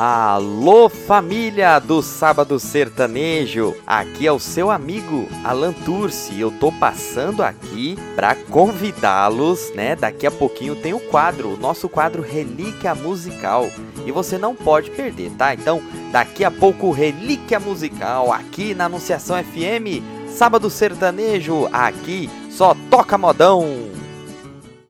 Alô família do Sábado Sertanejo, aqui é o seu amigo Alan Turci. Eu tô passando aqui para convidá-los, né? Daqui a pouquinho tem o quadro, o nosso quadro Relíquia Musical, e você não pode perder, tá? Então, daqui a pouco Relíquia Musical aqui na Anunciação FM, Sábado Sertanejo, aqui só toca modão.